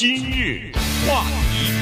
今日话题，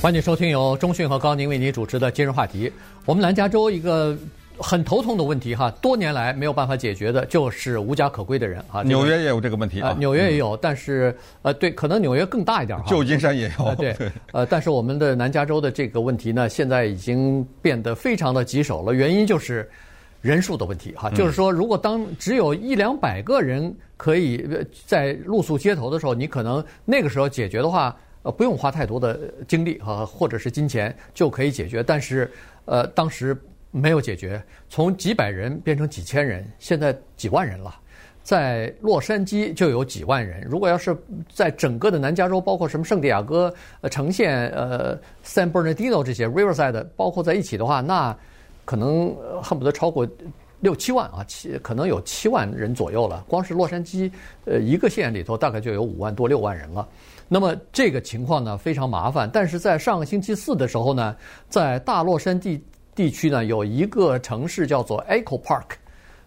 欢迎收听由中讯和高宁为您主持的今日话题。我们南加州一个很头痛的问题哈，多年来没有办法解决的，就是无家可归的人啊。纽约也有这个问题啊，纽约也有，但是呃，对，可能纽约更大一点哈。旧金山也有，对，呃，但是我们的南加州的这个问题呢，现在已经变得非常的棘手了，原因就是。人数的问题哈，就是说，如果当只有一两百个人可以在露宿街头的时候，你可能那个时候解决的话，呃，不用花太多的精力啊，或者是金钱就可以解决。但是，呃，当时没有解决，从几百人变成几千人，现在几万人了。在洛杉矶就有几万人。如果要是在整个的南加州，包括什么圣地亚哥、呃城县、呃 San Bernardino 这些 Riverside，包括在一起的话，那。可能恨不得超过六七万啊，七可能有七万人左右了。光是洛杉矶，呃，一个县里头大概就有五万多六万人了。那么这个情况呢非常麻烦。但是在上个星期四的时候呢，在大洛杉矶地区呢有一个城市叫做 Echo Park，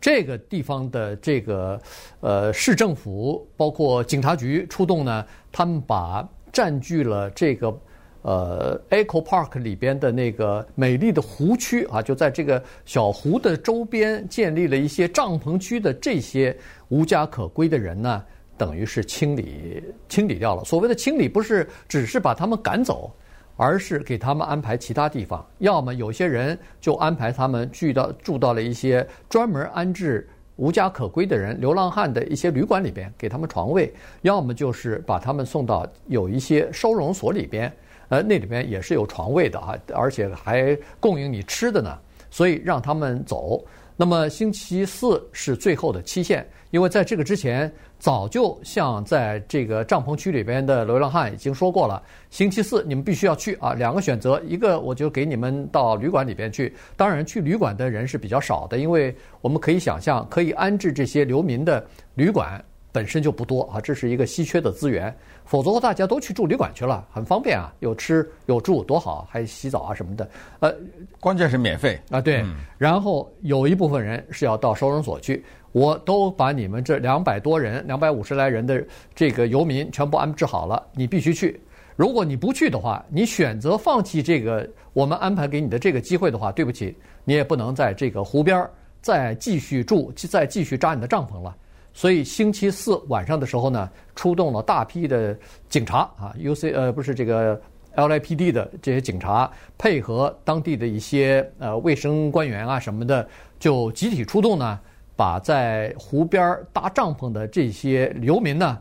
这个地方的这个呃市政府包括警察局出动呢，他们把占据了这个。呃，Echo Park 里边的那个美丽的湖区啊，就在这个小湖的周边建立了一些帐篷区的这些无家可归的人呢，等于是清理清理掉了。所谓的清理，不是只是把他们赶走，而是给他们安排其他地方。要么有些人就安排他们聚到住到了一些专门安置无家可归的人、流浪汉的一些旅馆里边，给他们床位；要么就是把他们送到有一些收容所里边。呃，那里面也是有床位的啊，而且还供应你吃的呢，所以让他们走。那么星期四是最后的期限，因为在这个之前，早就像在这个帐篷区里边的流浪汉已经说过了，星期四你们必须要去啊，两个选择，一个我就给你们到旅馆里边去。当然，去旅馆的人是比较少的，因为我们可以想象，可以安置这些流民的旅馆本身就不多啊，这是一个稀缺的资源。否则大家都去住旅馆去了，很方便啊，有吃有住，多好，还洗澡啊什么的。呃，关键是免费啊，对。嗯、然后有一部分人是要到收容所去，我都把你们这两百多人、两百五十来人的这个游民全部安置好了，你必须去。如果你不去的话，你选择放弃这个我们安排给你的这个机会的话，对不起，你也不能在这个湖边再继续住，再继续扎你的帐篷了。所以星期四晚上的时候呢，出动了大批的警察啊，UC 呃不是这个 L I P D 的这些警察，配合当地的一些呃卫生官员啊什么的，就集体出动呢，把在湖边搭帐篷的这些流民呢，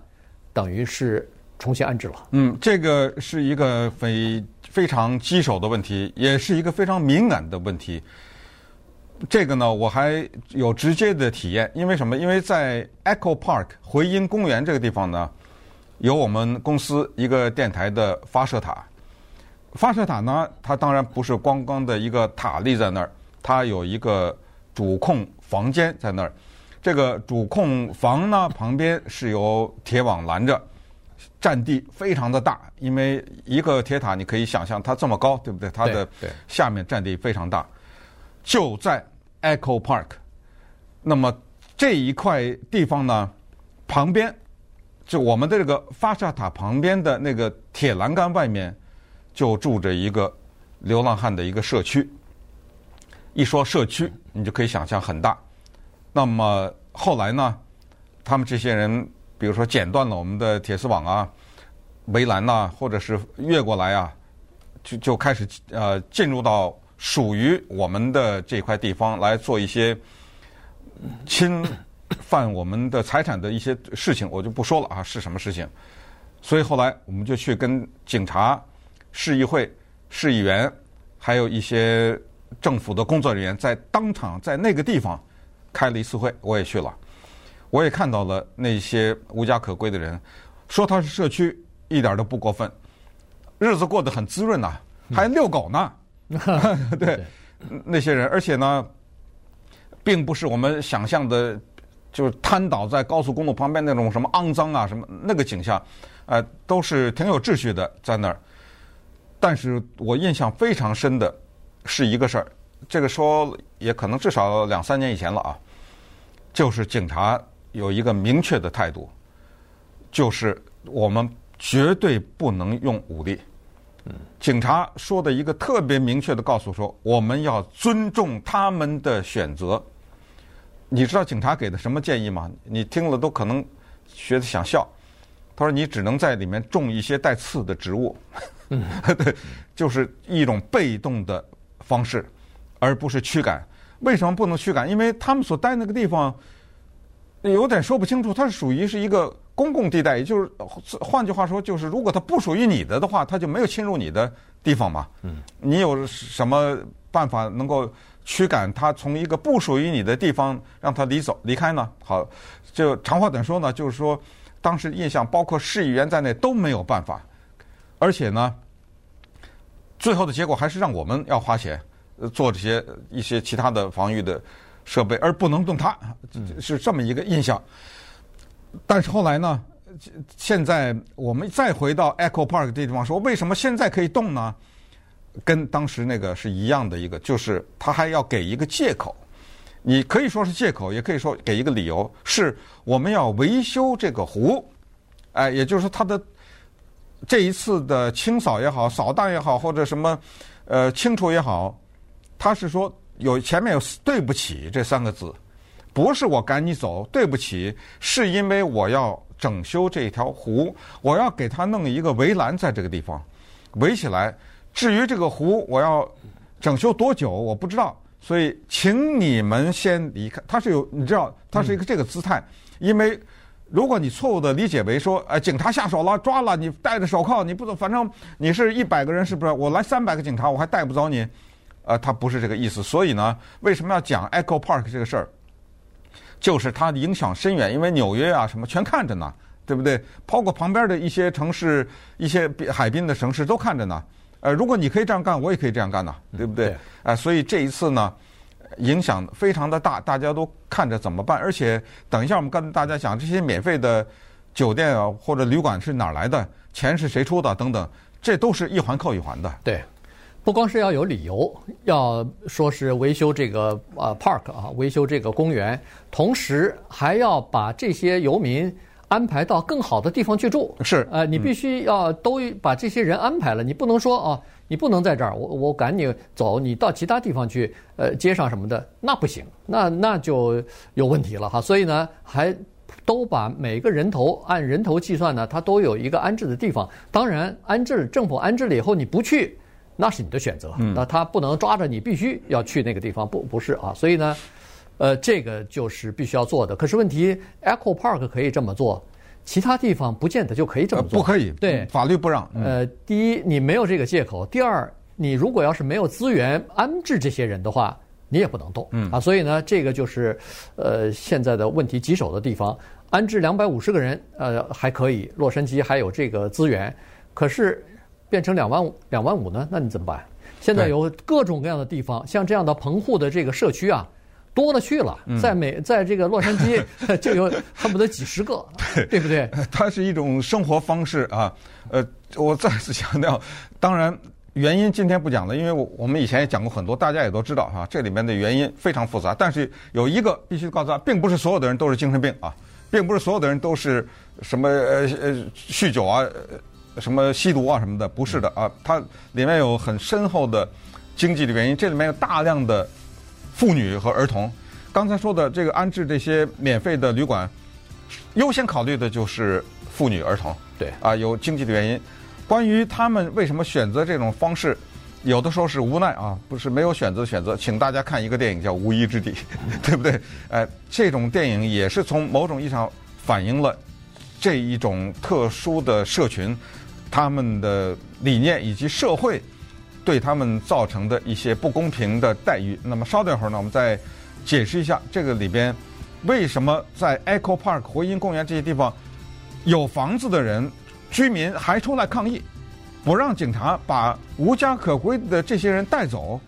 等于是重新安置了。嗯，这个是一个非非常棘手的问题，也是一个非常敏感的问题。这个呢，我还有直接的体验，因为什么？因为在 Echo Park 回音公园这个地方呢，有我们公司一个电台的发射塔。发射塔呢，它当然不是光光的一个塔立在那儿，它有一个主控房间在那儿。这个主控房呢，旁边是由铁网拦着，占地非常的大。因为一个铁塔，你可以想象它这么高，对不对？它的下面占地非常大。就在 Echo Park，那么这一块地方呢，旁边就我们的这个发射塔旁边的那个铁栏杆外面，就住着一个流浪汉的一个社区。一说社区，你就可以想象很大。那么后来呢，他们这些人，比如说剪断了我们的铁丝网啊、围栏呐，或者是越过来啊，就就开始呃进入到。属于我们的这块地方来做一些侵犯我们的财产的一些事情，我就不说了啊，是什么事情？所以后来我们就去跟警察、市议会、市议员，还有一些政府的工作人员，在当场在那个地方开了一次会，我也去了，我也看到了那些无家可归的人，说他是社区一点都不过分，日子过得很滋润呐，还遛狗呢。对，那些人，而且呢，并不是我们想象的，就是瘫倒在高速公路旁边那种什么肮脏啊什么那个景象，呃，都是挺有秩序的在那儿。但是我印象非常深的是一个事儿，这个说也可能至少两三年以前了啊，就是警察有一个明确的态度，就是我们绝对不能用武力。警察说的一个特别明确的告诉说，我们要尊重他们的选择。你知道警察给的什么建议吗？你听了都可能觉得想笑。他说：“你只能在里面种一些带刺的植物。”，对，就是一种被动的方式，而不是驱赶。为什么不能驱赶？因为他们所待那个地方有点说不清楚，它是属于是一个公共地带，也就是换句话说，就是如果它不属于你的的话，它就没有侵入你的地方嘛。嗯，你有什么办法能够驱赶它从一个不属于你的地方让它离走离开呢？好，就长话短说呢，就是说。当时印象包括市议员在内都没有办法，而且呢，最后的结果还是让我们要花钱做这些一些其他的防御的设备，而不能动它，是这么一个印象。但是后来呢，现在我们再回到 Echo Park 这地方说，为什么现在可以动呢？跟当时那个是一样的一个，就是他还要给一个借口。你可以说是借口，也可以说给一个理由，是我们要维修这个湖，哎，也就是说它的这一次的清扫也好、扫荡也好，或者什么呃清除也好，他是说有前面有对不起这三个字，不是我赶你走，对不起，是因为我要整修这条湖，我要给它弄一个围栏在这个地方围起来。至于这个湖，我要整修多久，我不知道。所以，请你们先离开。他是有，你知道，他是一个这个姿态。因为，如果你错误的理解为说，呃，警察下手了，抓了你，戴着手铐，你不走，反正你是一百个人，是不是？我来三百个警察，我还带不走你。呃，他不是这个意思。所以呢，为什么要讲 Echo Park 这个事儿？就是它影响深远，因为纽约啊什么全看着呢，对不对？包括旁边的一些城市、一些海滨的城市都看着呢。呃，如果你可以这样干，我也可以这样干呐，对不对？啊，所以这一次呢，影响非常的大，大家都看着怎么办。而且等一下我们跟大家讲这些免费的酒店啊或者旅馆是哪儿来的，钱是谁出的等等，这都是一环扣一环的。对，不光是要有理由，要说是维修这个呃 park 啊，维修这个公园，同时还要把这些游民。安排到更好的地方去住是，呃，你必须要都把这些人安排了，你不能说哦，你不能在这儿，我我赶你走，你到其他地方去，呃，街上什么的那不行，那那就有问题了哈。所以呢，还都把每个人头按人头计算呢，它都有一个安置的地方。当然，安置政府安置了以后你不去，那是你的选择，那他不能抓着你必须要去那个地方，不不是啊。所以呢。呃，这个就是必须要做的。可是问题，Echo Park 可以这么做，其他地方不见得就可以这么做。呃、不可以，对，法律不让。呃，第一，你没有这个借口；第二，你如果要是没有资源安置这些人的话，你也不能动。嗯啊，所以呢，这个就是呃现在的问题棘手的地方。安置两百五十个人，呃还可以，洛杉矶还有这个资源。可是变成两万五，两万五呢？那你怎么办？现在有各种各样的地方，像这样的棚户的这个社区啊。多了去了，在美，在这个洛杉矶 就有恨不得几十个，对不对？它是一种生活方式啊。呃，我再次强调，当然原因今天不讲了，因为我我们以前也讲过很多，大家也都知道哈。这里面的原因非常复杂，但是有一个必须告诉大家，并不是所有的人都是精神病啊，并不是所有的人都是什么呃呃酗酒啊、什么吸毒啊什么的，不是的啊。它里面有很深厚的经济的原因，这里面有大量的。妇女和儿童，刚才说的这个安置这些免费的旅馆，优先考虑的就是妇女儿童。对啊，有经济的原因。关于他们为什么选择这种方式，有的时候是无奈啊，不是没有选择的选择。请大家看一个电影叫《无依之地》，对不对？哎，这种电影也是从某种意义上反映了这一种特殊的社群，他们的理念以及社会。对他们造成的一些不公平的待遇。那么稍等一会儿呢，我们再解释一下这个里边为什么在 Echo Park 回音公园这些地方有房子的人居民还出来抗议，不让警察把无家可归的这些人带走，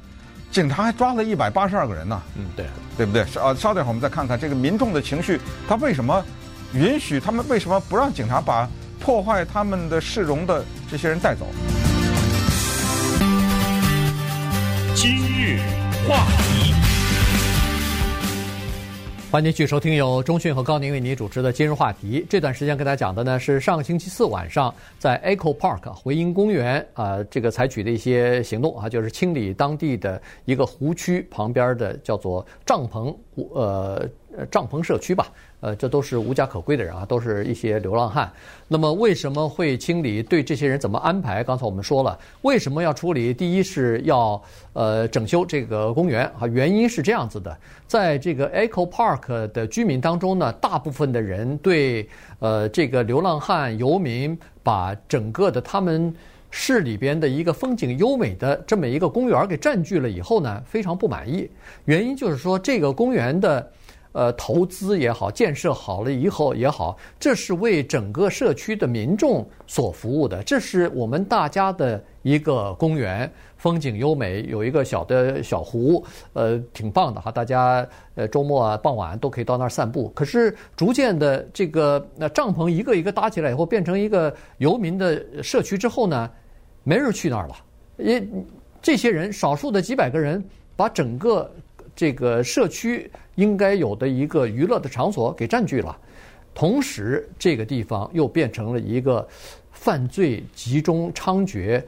警察还抓了一百八十二个人呢。嗯，对，对不对？啊，稍等一会儿我们再看看这个民众的情绪，他为什么允许他们？为什么不让警察把破坏他们的市容的这些人带走？今日话题，欢迎继续收听由中讯和高宁为您主持的今日话题。这段时间跟大家讲的呢是上个星期四晚上在 Echo Park 回音公园啊、这个采取的一些行动啊，就是清理当地的一个湖区旁边的叫做帐篷呃帐篷社区吧。呃，这都是无家可归的人啊，都是一些流浪汉。那么为什么会清理？对这些人怎么安排？刚才我们说了，为什么要处理？第一是要呃整修这个公园啊，原因是这样子的，在这个 Echo Park 的居民当中呢，大部分的人对呃这个流浪汉游民把整个的他们市里边的一个风景优美的这么一个公园给占据了以后呢，非常不满意。原因就是说这个公园的。呃，投资也好，建设好了以后也好，这是为整个社区的民众所服务的。这是我们大家的一个公园，风景优美，有一个小的小湖，呃，挺棒的哈。大家呃周末啊，傍晚都可以到那儿散步。可是逐渐的，这个那帐篷一个一个搭起来以后，变成一个游民的社区之后呢，没人去那儿了。因这些人，少数的几百个人，把整个。这个社区应该有的一个娱乐的场所给占据了，同时这个地方又变成了一个犯罪集中猖獗、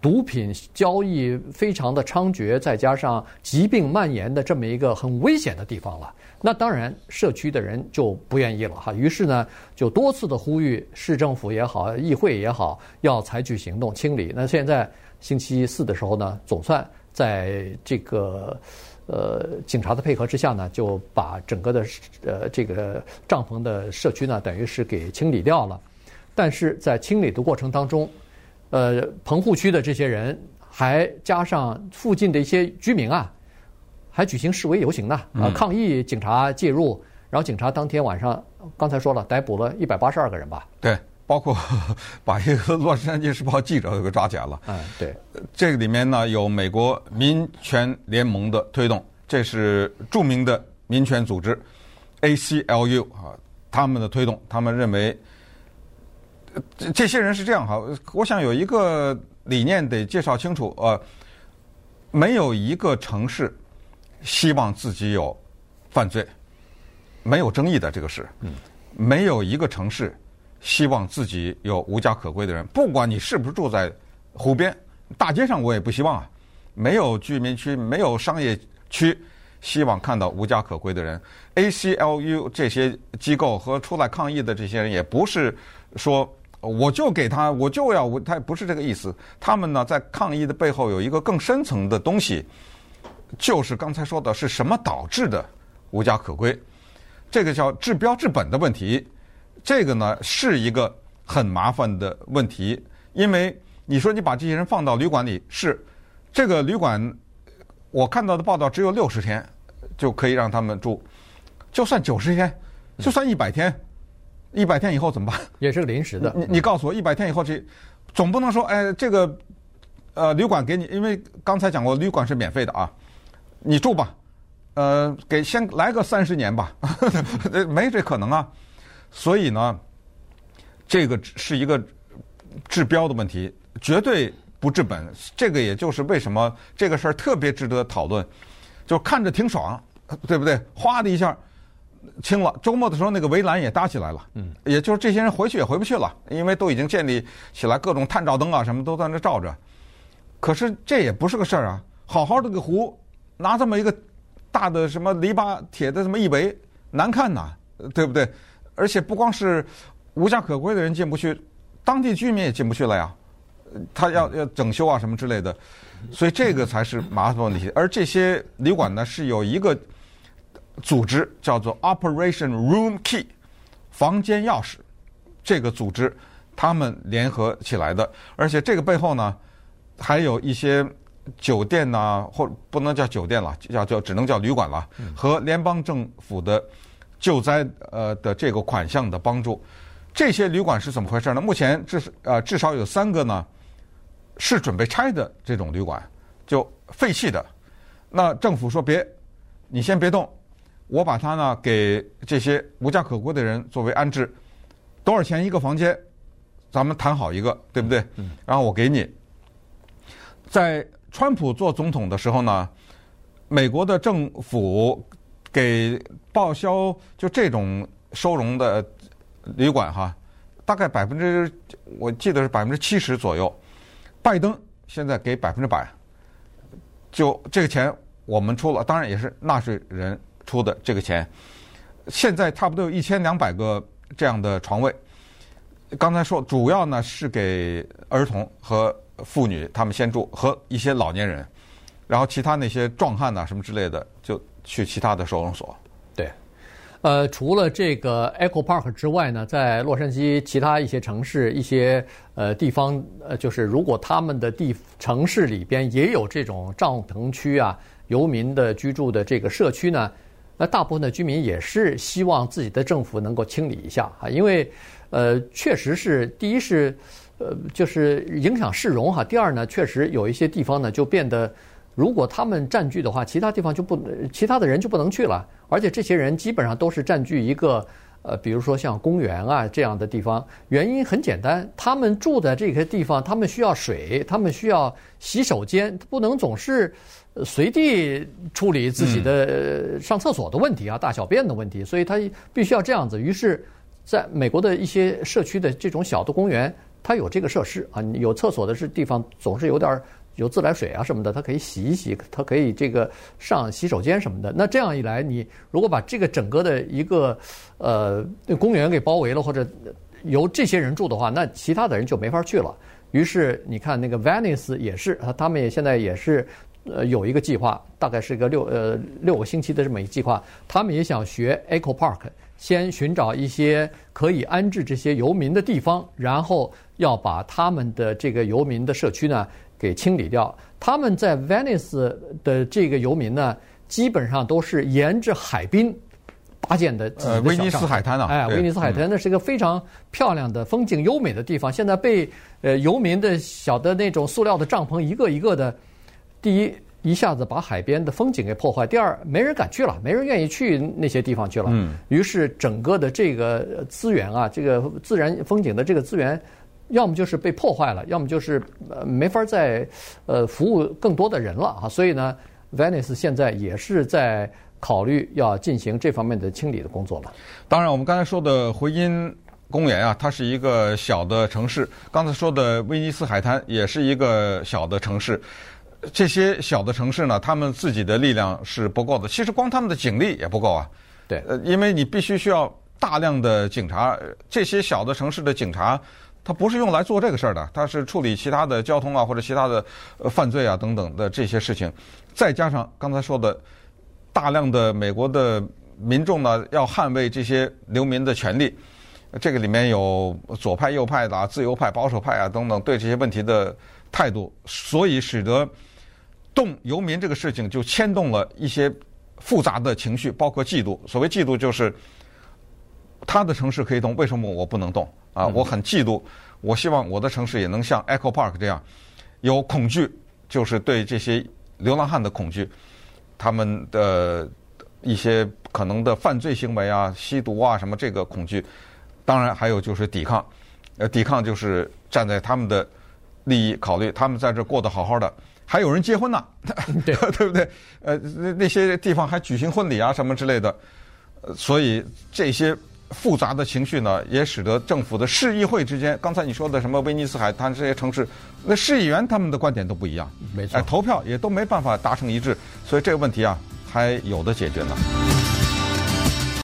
毒品交易非常的猖獗，再加上疾病蔓延的这么一个很危险的地方了。那当然，社区的人就不愿意了哈。于是呢，就多次的呼吁市政府也好、议会也好，要采取行动清理。那现在星期四的时候呢，总算在这个。呃，警察的配合之下呢，就把整个的呃这个帐篷的社区呢，等于是给清理掉了。但是在清理的过程当中，呃，棚户区的这些人，还加上附近的一些居民啊，还举行示威游行呢，啊，抗议警察介入。然后警察当天晚上，刚才说了，逮捕了一百八十二个人吧？对。包括 把一个 《洛杉矶时报》记者给抓起来了。嗯，对，这个里面呢有美国民权联盟的推动，这是著名的民权组织 ACLU 啊，他们的推动，他们认为这些人是这样哈。我想有一个理念得介绍清楚，呃，没有一个城市希望自己有犯罪，没有争议的这个事，嗯，没有一个城市。希望自己有无家可归的人，不管你是不是住在湖边、大街上，我也不希望啊。没有居民区、没有商业区，希望看到无家可归的人。ACLU 这些机构和出来抗议的这些人，也不是说我就给他，我就要他，不是这个意思。他们呢，在抗议的背后有一个更深层的东西，就是刚才说的是什么导致的无家可归，这个叫治标治本的问题。这个呢是一个很麻烦的问题，因为你说你把这些人放到旅馆里，是这个旅馆，我看到的报道只有六十天就可以让他们住，就算九十天，就算一百天，一百天以后怎么办？也是个临时的。你你告诉我，一百天以后这总不能说，哎，这个呃旅馆给你，因为刚才讲过，旅馆是免费的啊，你住吧，呃，给先来个三十年吧，没这可能啊。所以呢，这个是一个治标的问题，绝对不治本。这个也就是为什么这个事儿特别值得讨论，就看着挺爽，对不对？哗的一下清了。周末的时候，那个围栏也搭起来了。嗯，也就是这些人回去也回不去了，因为都已经建立起来各种探照灯啊，什么都在那照着。可是这也不是个事儿啊！好好的个湖，拿这么一个大的什么篱笆铁的这么一围，难看呐，对不对？而且不光是无家可归的人进不去，当地居民也进不去了呀。他要要整修啊什么之类的，所以这个才是麻烦问题。而这些旅馆呢，是有一个组织叫做 Operation Room Key，房间钥匙这个组织他们联合起来的。而且这个背后呢，还有一些酒店呐，或不能叫酒店了，叫叫只能叫旅馆了，和联邦政府的。救灾呃的这个款项的帮助，这些旅馆是怎么回事呢？目前至呃至少有三个呢，是准备拆的这种旅馆，就废弃的。那政府说别，你先别动，我把它呢给这些无家可归的人作为安置，多少钱一个房间？咱们谈好一个，对不对？嗯。然后我给你。在川普做总统的时候呢，美国的政府。给报销就这种收容的旅馆哈，大概百分之我记得是百分之七十左右。拜登现在给百分之百，就这个钱我们出了，当然也是纳税人出的这个钱。现在差不多有一千两百个这样的床位。刚才说主要呢是给儿童和妇女他们先住，和一些老年人，然后其他那些壮汉呐什么之类的就去其他的收容所。对，呃，除了这个 Echo Park 之外呢，在洛杉矶其他一些城市、一些呃地方，呃，就是如果他们的地城市里边也有这种帐篷区啊、游民的居住的这个社区呢，那大部分的居民也是希望自己的政府能够清理一下啊，因为。呃，确实是，第一是，呃，就是影响市容哈。第二呢，确实有一些地方呢就变得，如果他们占据的话，其他地方就不，其他的人就不能去了。而且这些人基本上都是占据一个，呃，比如说像公园啊这样的地方。原因很简单，他们住在这些地方，他们需要水，他们需要洗手间，不能总是随地处理自己的上厕所的问题啊，大小便的问题，所以他必须要这样子。于是。在美国的一些社区的这种小的公园，它有这个设施啊，有厕所的是地方，总是有点有自来水啊什么的，它可以洗一洗，它可以这个上洗手间什么的。那这样一来，你如果把这个整个的一个呃公园给包围了，或者由这些人住的话，那其他的人就没法去了。于是你看那个 Venice 也是，他们也现在也是呃有一个计划，大概是一个六呃六个星期的这么一个计划，他们也想学 Echo Park。先寻找一些可以安置这些游民的地方，然后要把他们的这个游民的社区呢给清理掉。他们在 Venice 的这个游民呢，基本上都是沿着海滨搭建的。呃，威尼斯海滩啊，哎，威尼斯海滩那是一个非常漂亮的、风景优美的地方。现在被呃游民的小的那种塑料的帐篷一个一个的，第一。一下子把海边的风景给破坏。第二，没人敢去了，没人愿意去那些地方去了。嗯。于是，整个的这个资源啊，这个自然风景的这个资源，要么就是被破坏了，要么就是呃没法再呃服务更多的人了啊。所以呢，Venice 现在也是在考虑要进行这方面的清理的工作了。当然，我们刚才说的回音公园啊，它是一个小的城市。刚才说的威尼斯海滩也是一个小的城市。这些小的城市呢，他们自己的力量是不够的。其实光他们的警力也不够啊。对，呃，因为你必须需要大量的警察。这些小的城市的警察，他不是用来做这个事儿的，他是处理其他的交通啊或者其他的呃犯罪啊等等的这些事情。再加上刚才说的，大量的美国的民众呢，要捍卫这些流民的权利。这个里面有左派、右派的啊，自由派、保守派啊等等，对这些问题的态度，所以使得。动游民这个事情就牵动了一些复杂的情绪，包括嫉妒。所谓嫉妒，就是他的城市可以动，为什么我不能动啊？我很嫉妒，我希望我的城市也能像 Echo Park 这样有恐惧，就是对这些流浪汉的恐惧，他们的一些可能的犯罪行为啊、吸毒啊什么这个恐惧。当然还有就是抵抗，呃，抵抗就是站在他们的利益考虑，他们在这过得好好的。还有人结婚呢，对对不对？呃，那那些地方还举行婚礼啊什么之类的，所以这些复杂的情绪呢，也使得政府的市议会之间，刚才你说的什么威尼斯海滩这些城市，那市议员他们的观点都不一样，没错，投票也都没办法达成一致，所以这个问题啊，还有的解决呢。